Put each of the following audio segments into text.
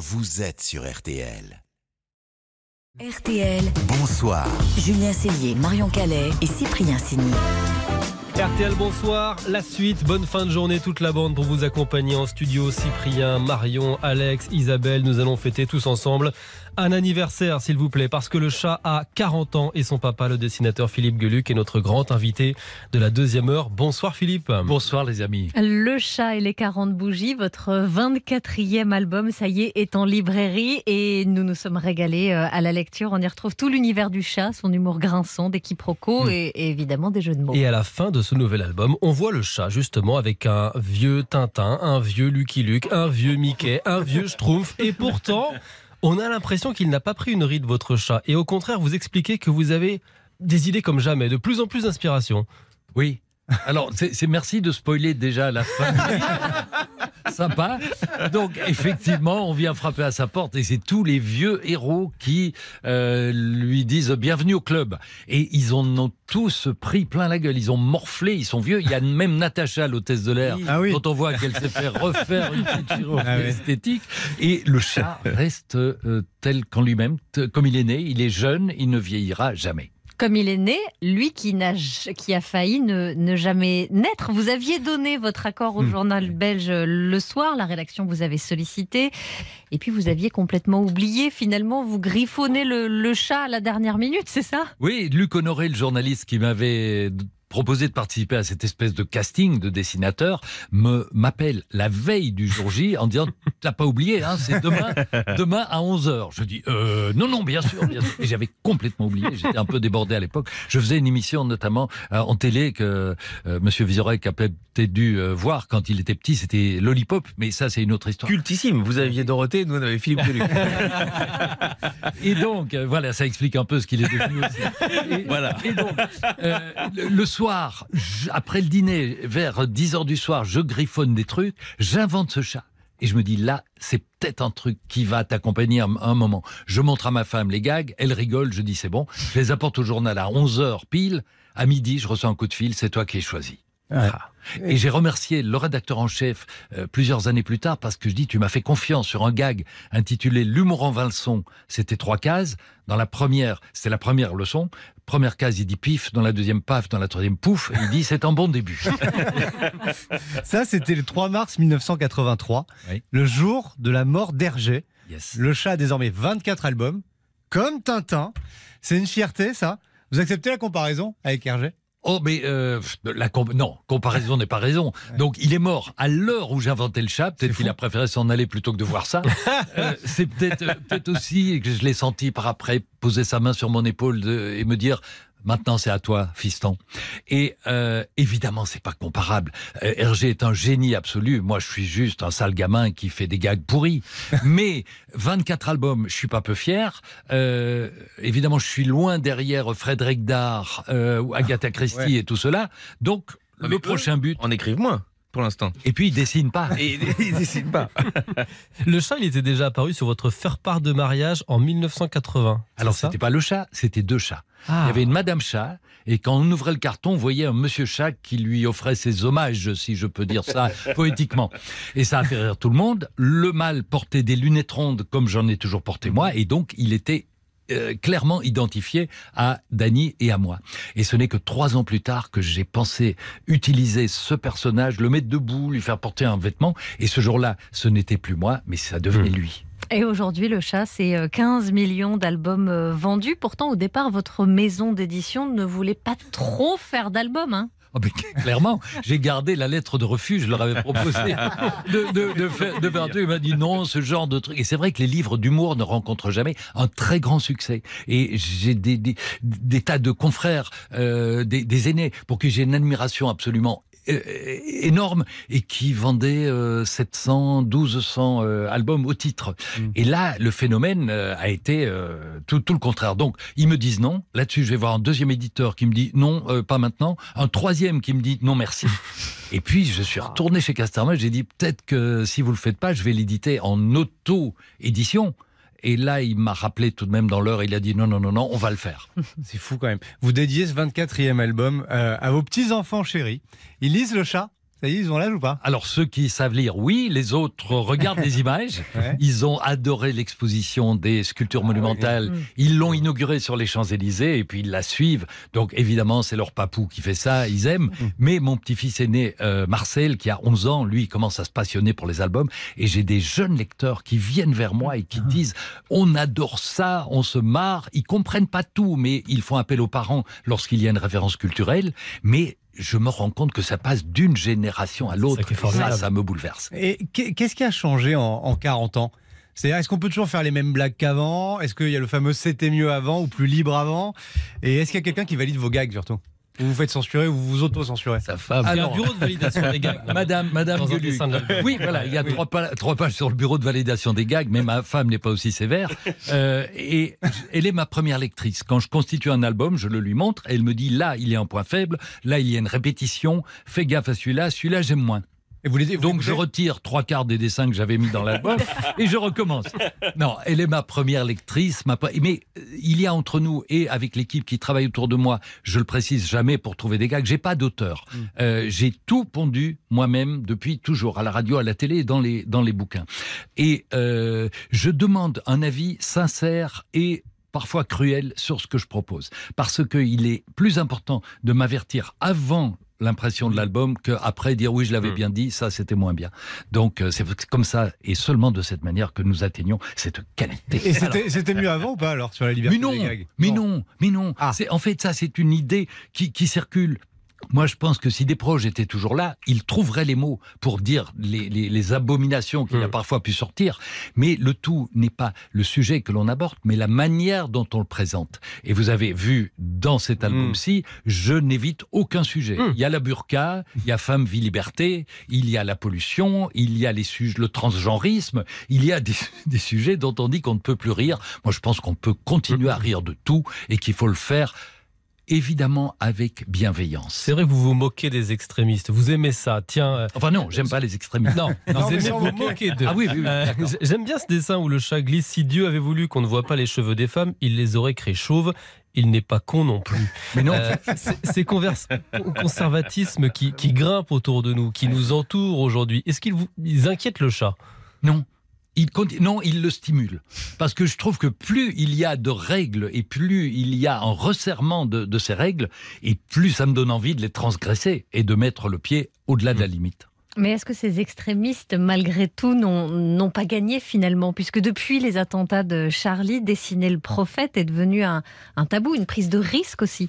vous êtes sur RTL. RTL, Bonsoir. Julien Cellier, Marion Calais et Cyprien Sini. RTL, bonsoir. La suite, bonne fin de journée, toute la bande pour vous accompagner en studio. Cyprien, Marion, Alex, Isabelle, nous allons fêter tous ensemble un anniversaire, s'il vous plaît, parce que le chat a 40 ans et son papa, le dessinateur Philippe Geluc, est notre grand invité de la deuxième heure. Bonsoir Philippe. Bonsoir les amis. Le chat et les 40 bougies, votre 24e album, ça y est, est en librairie et nous nous sommes régalés euh, à la lecture. On y retrouve tout l'univers du chat, son humour grinçant, des quiproquos Mm. et, et évidemment des jeux de mots. Et à la fin de ce nouvel album, on voit le chat justement avec un vieux Tintin, un vieux Lucky Luke, un vieux Mickey, un vieux Schtroumpf. Et pourtant, on a l'impression qu'il n'a pas pris une ride, votre chat. Et au contraire, vous expliquez que vous avez des idées comme jamais, de plus en plus d'inspiration. Oui. Alors, c'est c'est- merci de spoiler déjà la fin. Sympa. Donc, effectivement, on vient frapper à sa porte et c'est tous les vieux héros qui euh, lui disent bienvenue au club. Et ils en ont tous pris plein la gueule. Ils ont morflé, ils sont vieux. Il y a même Natacha, l'hôtesse de l'air, Ah oui. dont on voit qu'elle s'est fait refaire une petite chirurgie Ah oui. esthétique. Et le chat reste euh, tel qu'en lui-même, comme il est né. Il est jeune, il ne vieillira jamais. Comme il est né, lui qui, n'a j- qui a failli ne, ne jamais naître, vous aviez donné votre accord au Hmm. journal belge le soir, la rédaction vous avait sollicité, et puis vous aviez complètement oublié, finalement, vous griffonnez le, le chat à la dernière minute, c'est ça? Oui, Luc Honoré, le journaliste qui m'avait proposé de participer à cette espèce de casting de dessinateur, me m'appelle la veille du jour J en disant t'as pas oublié, hein, c'est demain, demain à 11 h Je dis euh, non non bien sûr, bien sûr. Et j'avais complètement oublié. J'étais un peu débordé à l'époque. Je faisais une émission notamment euh, en télé que euh, Monsieur Vizorek a peut-être dû euh, voir quand il était petit. C'était Lollipop, mais ça c'est une autre histoire. Cultissime. Vous aviez Dorothée, nous on avait Philippe Geluc. Et donc, voilà, ça explique un peu ce qu'il est devenu aussi. Et, Voilà. Et donc, le, le soir, après le dîner, vers 10 heures du soir, je griffonne des trucs, j'invente ce chat. Et je me dis, là, c'est peut-être un truc qui va t'accompagner un, moment. Je montre à ma femme les gags, elle rigole, je dis, c'est bon. Je les apporte au journal à 11 heures pile. À midi, je reçois un coup de fil, c'est toi qui es choisi. Et j'ai remercié le rédacteur en chef euh, plusieurs années plus tard parce que je dis tu m'as fait confiance sur un gag intitulé L'humour en vingt-leçons. C'était trois cases. Dans la première, c'était la première leçon. Première case, il dit pif. Dans la deuxième, paf. Dans la troisième, pouf. Il dit c'est un bon début. Ça, c'était le 3 mars 1983, Oui. le jour de la mort d'Hergé. Yes. Le chat a désormais 24 albums, comme Tintin. C'est une fierté, ça. Vous acceptez la comparaison avec Hergé? Oh, mais euh, la non, comparaison n'est pas raison. Donc, il est mort à l'heure où j'inventais le chat. Peut-être qu'il a préféré s'en aller plutôt que de voir ça. Euh, c'est peut-être euh, peut-être aussi que je l'ai senti par après poser sa main sur mon épaule de- et me dire. Maintenant, c'est à toi, fiston. Et euh, évidemment, c'est pas comparable. Euh, Hergé est un génie absolu. Moi, je suis juste un sale gamin qui fait des gags pourris. Mais 24 albums, je suis pas peu fier. Euh, évidemment, je suis loin derrière Frédéric Dard euh, Agatha Christie Ouais. et tout cela. Donc, le prochain but. En écrivent moins, pour l'instant. Et puis, il dessine pas. Et ils décident pas. Le chat, il était déjà apparu sur votre faire-part de mariage en 1980. Alors, c'était pas le chat, c'était deux chats. Ah. Il y avait une Madame Chat, et quand on ouvrait le carton, on voyait un Monsieur Chat qui lui offrait ses hommages, si je peux dire ça poétiquement. Et ça a fait rire tout le monde. Le mâle portait des lunettes rondes, comme j'en ai toujours porté moi, et donc il était euh, clairement identifié à Dany et à moi. Et ce n'est que trois ans plus tard que j'ai pensé utiliser ce personnage, le mettre debout, lui faire porter un vêtement. Et ce jour-là, ce n'était plus moi, mais ça devenait lui. Et aujourd'hui, le chat, c'est euh, 15 millions d'albums euh, vendus. Pourtant, au départ, votre maison d'édition ne voulait pas trop faire d'albums. Hein. Oh, clairement, j'ai gardé la lettre de refus. Je leur avais proposé de, de, de faire, de faire. Il m'a dit non, ce genre de truc. Et c'est vrai que les livres d'humour ne rencontrent jamais un très grand succès. Et j'ai des, des, des tas de confrères, euh, des, des aînés, pour qui j'ai une admiration absolument énorme et qui vendaient euh, 700, 1200 euh, albums au titre. Et là, le phénomène euh, a été euh, tout, tout le contraire. Donc, ils me disent non. Là-dessus, je vais voir un deuxième éditeur qui me dit non, euh, pas maintenant. Un troisième qui me dit non, merci. Et puis, je suis retourné chez Casterman. J'ai dit peut-être que si vous le faites pas, je vais l'éditer en auto-édition. Et là, il m'a rappelé tout de même dans l'heure. Il a dit non, non, non, non, on va le faire. C'est fou quand même. Vous dédiez ce 24e album euh, à vos petits-enfants chéris. Ils lisent le chat? Ça y est, ils ont l'âge ou pas? Alors ceux qui savent lire, oui, les autres regardent les images. Ouais. Ils ont adoré l'exposition des sculptures monumentales. Ils l'ont inaugurée sur les Champs-Élysées et puis ils la suivent. Donc évidemment, c'est leur papou qui fait ça, ils aiment. Mais mon petit-fils aîné, euh, Marcel, qui a 11 ans, lui, commence à se passionner pour les albums. Et j'ai des jeunes lecteurs qui viennent vers moi et qui disent, on adore ça, on se marre. Ils comprennent pas tout, mais ils font appel aux parents lorsqu'il y a une référence culturelle. Mais je me rends compte que ça passe d'une génération à l'autre. Ça Ça, ça me bouleverse. Et qu'est- qu'est-ce qui a changé en, en 40 ans? C'est-à-dire, est-ce qu'on peut toujours faire les mêmes blagues qu'avant? Est-ce qu'il y a le fameux c'était mieux avant ou plus libre avant? Et est-ce qu'il y a quelqu'un qui valide vos gags surtout? Vous vous faites censurer ou vous vous auto-censurez Sa femme. Il y a un bureau de validation des gags. Madame, Madame Gueluc. Oui, voilà, il y a trois, pa- trois pages sur le bureau de validation des gags, mais ma femme n'est pas aussi sévère. Euh, et elle est ma première lectrice. Quand je constitue un album, je le lui montre, elle me dit là, il y a un point faible, là, il y a une répétition, fais gaffe à celui-là, celui-là, j'aime moins. Et vous les, Donc je retire trois quarts des dessins que j'avais mis dans l'album et je recommence. Non, elle est ma première lectrice, ma mais euh, il y a entre nous et avec l'équipe qui travaille autour de moi, je le précise jamais pour trouver des gags, j'ai pas d'auteur. Euh, j'ai tout pondu moi-même depuis toujours à la radio, à la télé et dans les dans les bouquins. Et euh, je demande un avis sincère et parfois cruel sur ce que je propose. Parce qu'il est plus important de m'avertir avant l'impression de l'album qu'après dire oui je l'avais Mm. bien dit ça c'était moins bien donc euh, c'est comme ça et seulement de cette manière que nous atteignons cette qualité Et c'était c'était mieux avant ou pas alors sur la liberté mais non, des gags? mais non, mais non. Ah. C'est en fait ça, c'est une idée qui, qui circule. Moi, je pense que si des proches étaient toujours là, ils trouveraient les mots pour dire les, les- les abominations qu'il a Mm. parfois pu sortir. Mais le tout n'est pas le sujet que l'on aborde, mais la manière dont on le présente. Et vous avez vu dans cet album-ci, je n'évite aucun sujet. Mm. Il y a la burqa, il y a femme, vie, liberté, il y a la pollution, il y a les sujets, le transgenrisme, il y a des, des sujets dont on dit qu'on ne peut plus rire. Moi, je pense qu'on peut continuer à rire de tout et qu'il faut le faire évidemment avec bienveillance. C'est vrai que vous vous moquez des extrémistes. Vous aimez ça. Tiens. euh, Enfin non, j'aime pas les extrémistes. Non, Non, vous aimez vous moquer. d'eux. Ah oui, oui, oui, Euh. J'aime bien ce dessin où le chat glisse. Si Dieu avait voulu qu'on ne voit pas les cheveux des femmes, il les aurait créés chauves. Il n'est pas con non plus. Mais non, Euh, c'est- ces conservatismes qui, qui grimpent autour de nous, qui nous entourent aujourd'hui, est-ce qu'ils inquiètent le chat? Non. Il non, il le stimule. Parce que je trouve que plus il y a de règles et plus il y a un resserrement de, de ces règles, et plus ça me donne envie de les transgresser et de mettre le pied au-delà de la limite. Mais est-ce que ces extrémistes, malgré tout, n'ont n'ont pas gagné finalement? Puisque depuis les attentats de Charlie, dessiner le prophète est devenu un, un tabou, une prise de risque aussi.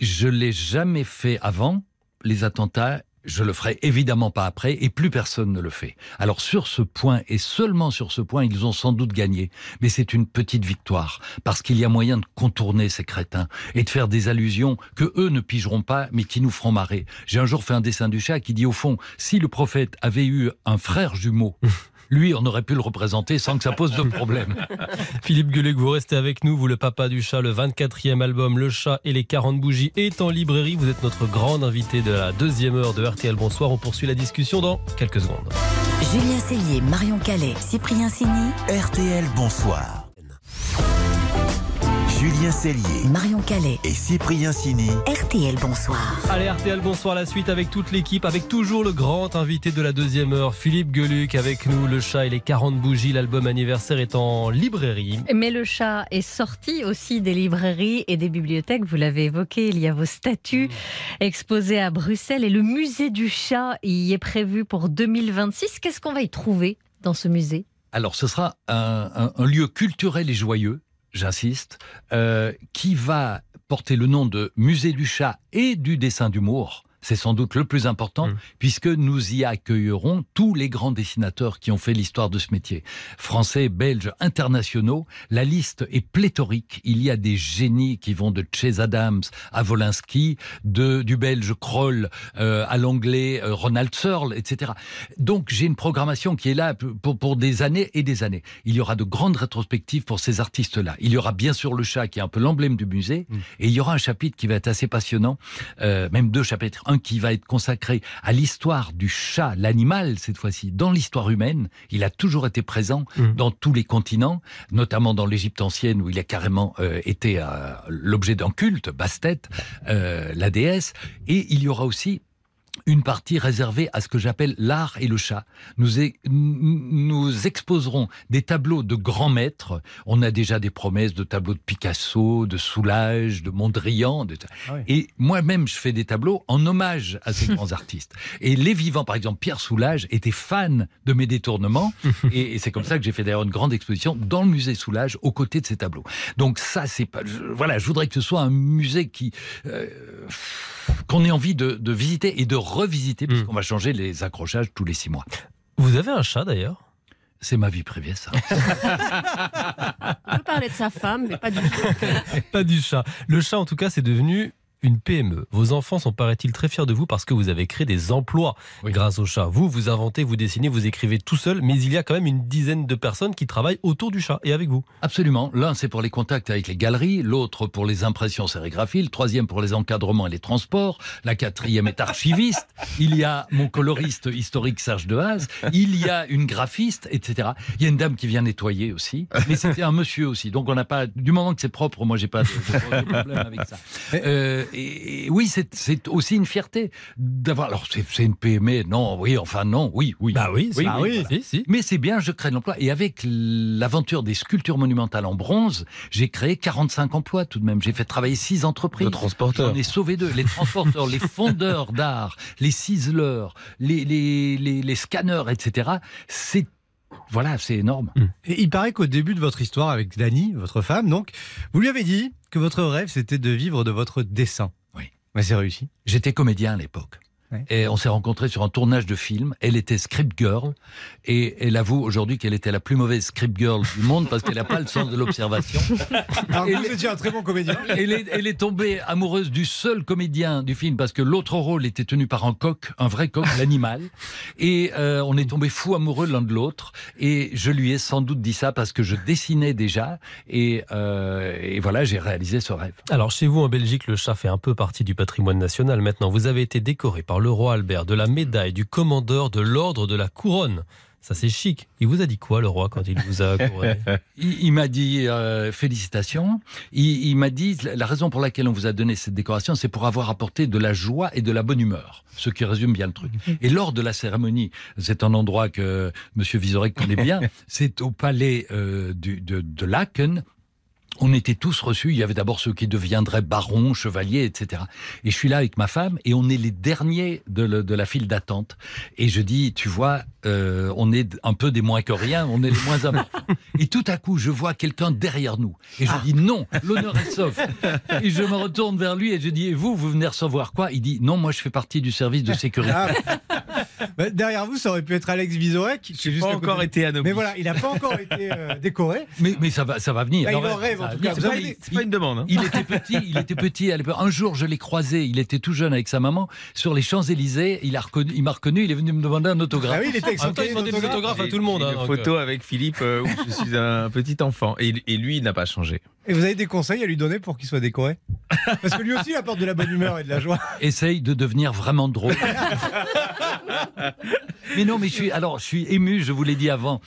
Je l'ai jamais fait avant les attentats. Je le ferai évidemment pas après, et plus personne ne le fait. Alors sur ce point, et seulement sur ce point, ils ont sans doute gagné. Mais c'est une petite victoire, parce qu'il y a moyen de contourner ces crétins, et de faire des allusions que eux ne pigeront pas, mais qui nous feront marrer. J'ai un jour fait un dessin du chat qui dit au fond, si le prophète avait eu un frère jumeau, lui, on aurait pu le représenter sans que ça pose de problème. Philippe Gueluc, vous restez avec nous. Vous, le papa du chat, le 24e album Le chat et les 40 bougies est en librairie. Vous êtes notre grande invité de la deuxième heure de RTL Bonsoir. On poursuit la discussion dans quelques secondes. Julien Cellier, Marion Calais, Cyprien Sini, RTL Bonsoir. Julien Cellier Marion Calais, et Cyprien Sini. RTL Bonsoir. Allez, RTL, bonsoir la suite avec toute l'équipe, avec toujours le grand invité de la deuxième heure, Philippe Gueluc, avec nous, Le Chat et les 40 bougies. L'album anniversaire est en librairie. Mais le chat est sorti aussi des librairies et des bibliothèques. Vous l'avez évoqué, il y a vos statues exposées à Bruxelles et le musée du chat y est prévu pour 2026. Qu'est-ce qu'on va y trouver dans ce musée? Alors, ce sera un, un- un lieu culturel et joyeux, j'insiste, euh, qui va porter le nom de Musée du chat et du dessin d'humour. C'est sans doute le plus important, Mm. puisque nous y accueillerons tous les grands dessinateurs qui ont fait l'histoire de ce métier. Français, belges, internationaux. La liste est pléthorique. Il y a des génies qui vont de Chase Adams à Volinsky, de, du belge Kroll euh, à l'anglais euh, Ronald Searle, etc. Donc j'ai une programmation qui est là pour, pour des années et des années. Il y aura de grandes rétrospectives pour ces artistes-là. Il y aura bien sûr le chat qui est un peu l'emblème du musée, Mm. et il y aura un chapitre qui va être assez passionnant, euh, même deux chapitres. Un qui va être consacré à l'histoire du chat, l'animal cette fois-ci, dans l'histoire humaine. Il a toujours été présent Mm. dans tous les continents, notamment dans l'Égypte ancienne où il a carrément euh, été euh, l'objet d'un culte, Bastet, euh, la déesse. Et il y aura aussi une partie réservée à ce que j'appelle l'art et le chat. Nous, é- nous exposerons des tableaux de grands maîtres. On a déjà des promesses de tableaux de Picasso, de Soulages, de Mondrian. de- Ah oui. Et moi-même, je fais des tableaux en hommage à ces grands artistes. Et les vivants, par exemple, Pierre Soulages était fan de mes détournements. et et c'est comme ça que j'ai fait d'ailleurs une grande exposition dans le musée Soulages aux côtés de ces tableaux. Donc ça, c'est pas. je- voilà, je voudrais que ce soit un musée qui. euh, qu'on ait envie de, de visiter et de revisiter, puisqu'on va changer les accrochages tous les six mois. Vous avez un chat d'ailleurs? C'est ma vie privée, ça. On peut parler de sa femme, mais pas du tout. Pas du chat. Le chat, en tout cas, c'est devenu une PME. Vos enfants sont, paraît-il, très fiers de vous parce que vous avez créé des emplois Oui. grâce au chat. Vous, vous inventez, vous dessinez, vous écrivez tout seul, mais il y a quand même une dizaine de personnes qui travaillent autour du chat et avec vous. Absolument. L'un, c'est pour les contacts avec les galeries, l'autre pour les impressions sérigraphies, le troisième pour les encadrements et les transports, la quatrième est archiviste, il y a mon coloriste historique Serge Dehaze, il y a une graphiste, etc. Il y a une dame qui vient nettoyer aussi, mais c'était un monsieur aussi. Donc on n'a pas, du moment que c'est propre, moi j'ai pas de, de- de problème avec ça. Euh, et, et oui, c'est- aussi une fierté d'avoir. Alors c'est une PME, non, oui, enfin non, oui, oui. Bah oui, Oui, bah oui, Si, si. Mais c'est bien, je crée de l'emploi. Et avec l'aventure des sculptures monumentales en bronze, j'ai créé 45 emplois tout de même. J'ai fait travailler six entreprises. Le transporteur. J'en ai sauvé deux. Les transporteurs, les fondeurs d'art, les ciseleurs, les, les, les, les scanners, etc. C'est voilà, c'est énorme. Et il paraît qu'au début de votre histoire avec Dani, votre femme, donc, vous lui avez dit que votre rêve, c'était de vivre de votre dessin. Oui. Mais c'est réussi. J'étais comédien à l'époque. Ouais. Et on s'est rencontrés sur un tournage de film. Elle était script girl. Et elle avoue aujourd'hui qu'elle était la plus mauvaise script girl du monde parce qu'elle n'a pas le sens de l'observation. Les- étiez un très bon comédien. elle, est, elle est tombée amoureuse du seul comédien du film parce que l'autre rôle était tenu par un coq, un vrai coq, l'animal. Et euh, on est tombé fou amoureux l'un de l'autre. Et je lui ai sans doute dit ça parce que je dessinais déjà. Et, euh, et voilà, j'ai réalisé ce rêve. Alors chez vous en Belgique, le chat fait un peu partie du patrimoine national. Maintenant, vous avez été décoré par le roi Albert de la médaille du commandeur de l'ordre de la couronne. Ça c'est chic. Il vous a dit quoi le roi quand il vous a couronné? Il, il m'a dit euh, félicitations. Il, il m'a dit la raison pour laquelle on vous a donné cette décoration, c'est pour avoir apporté de la joie et de la bonne humeur, ce qui résume bien le truc. Et lors de la cérémonie, c'est un endroit que Monsieur Vizorek connaît bien, c'est au palais euh, du- de, de Laken. On était tous reçus. Il y avait d'abord ceux qui deviendraient barons, chevaliers, etc. Et je suis là avec ma femme et on est les derniers de, le- de la file d'attente. Et je dis, tu vois, euh, on est un peu des moins que rien, on est les moins importants. Et tout à coup, je vois quelqu'un derrière nous. Et je dis, non, l'honneur est sauf. Et je me retourne vers lui et je dis, et vous, vous venez recevoir quoi? Il dit, non, moi je fais partie du service de sécurité. Ah. Bah, derrière vous, ça aurait pu être Alex Vizorek. C'est juste Pas côté. encore été anobli. Mais voilà, il n'a pas encore été euh, décoré. Mais, mais ça va, ça va venir. Bah, il Non, en rêve, ça en tout cas. Dit- C'est pas une demande. hein. Il était petit, il était petit à l'époque. Un jour, je l'ai croisé, il était tout jeune avec sa maman sur les Champs-Élysées. Il a reconnu, il m'a reconnu, il est venu me demander un autographe. Ah oui, il était avec son temps, il demandait des autographes à tout le monde. hein, Une photo avec Philippe euh, où je suis un petit enfant. Et, et lui, il n'a pas changé. Et vous avez des conseils à lui donner pour qu'il soit décoré? Parce que lui aussi, il apporte de la bonne humeur et de la joie. Essaye de devenir vraiment drôle. mais non, mais je suis, alors, je suis ému, je vous l'ai dit avant.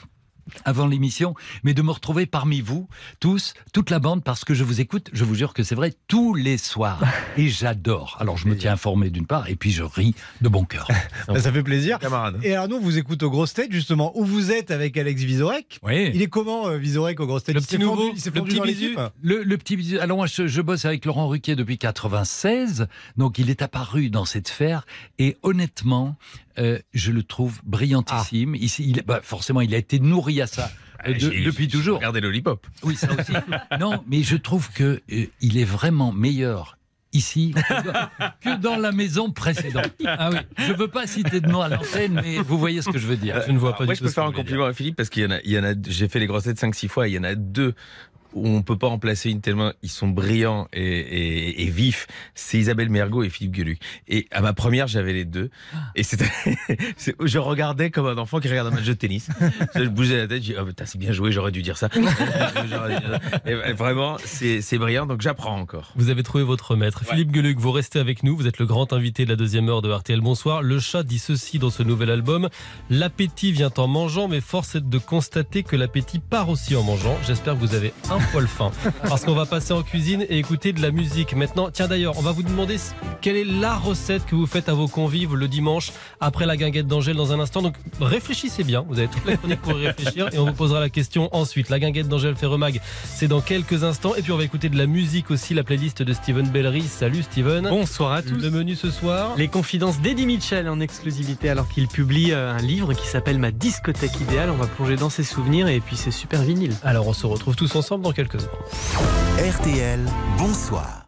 Avant l'émission, mais de me retrouver parmi vous tous, toute la bande, parce que je vous écoute, je vous jure que c'est vrai, tous les soirs. Et j'adore. Alors je me tiens informé d'une part, et puis je ris de bon cœur. Ça fait plaisir. Camarade. Et alors nous, on vous écoute au Grosse Tête, justement, où vous êtes avec Alex Vizorek. Oui. Il est comment, euh, Vizorek, au Grosse Tête Le petit fondu- nouveau, il s'est le fondu petit bisu. Le, le petit bisou. Alors moi, je, je bosse avec Laurent Ruquier depuis 96, donc il est apparu dans cette sphère et honnêtement, euh, je le trouve brillantissime. Ici, il, bah, forcément, il a été nourri à ça. de- J'ai- depuis toujours. Regardez Lollipop. Oui, ça aussi. non, mais je trouve que euh, il est vraiment meilleur ici que dans, la maison précédente. Ah oui, Je veux pas citer de nom à l'antenne, mais vous voyez ce que je veux dire. je ne vois pas Moi, du je tout peux ce faire un compliment à Philippe parce qu'il y en a, j'ai fait les grosses têtes 5-6 fois, et il y en a deux où on peut pas en placer une tellement ils sont brillants et, et, et vifs. C'est Isabelle Mergot et Philippe Gueluc. Et à ma première, j'avais les deux. Et c'était, c'est- je regardais comme un enfant qui regarde un match de tennis. Je bougeais la tête, je dis, oh, putain, c'est bien joué, j'aurais dû dire ça. Et vraiment, c'est, c'est brillant, donc j'apprends encore. Vous avez trouvé votre maître. Philippe Gueluc, vous restez avec nous. Vous êtes le grand invité de la deuxième heure de RTL Bonsoir. Le chat dit ceci dans ce nouvel album. L'appétit vient en mangeant, mais force est de constater que l'appétit part aussi en mangeant. J'espère que vous avez un poil fin. Parce qu'on va passer en cuisine et écouter de la musique. Maintenant, tiens d'ailleurs, on va vous demander quelle est la recette que vous faites à vos convives le dimanche après la guinguette d'Angèle dans un instant. Donc réfléchissez bien, vous avez toute la chronique pour y réfléchir et on vous posera la question ensuite. La guinguette d'Angèle Ferremag, c'est dans quelques instants. Et puis on va écouter de la musique aussi, la playlist de Steven Bellery. Salut Steven. Bonsoir à tous. Le menu ce soir. Les confidences d'Eddie Mitchell en exclusivité alors qu'il publie euh, un livre qui s'appelle Ma discothèque idéale. On va plonger dans ses souvenirs et puis c'est super vinyle. Alors on se retrouve tous ensemble quelques heures. RTL, bonsoir.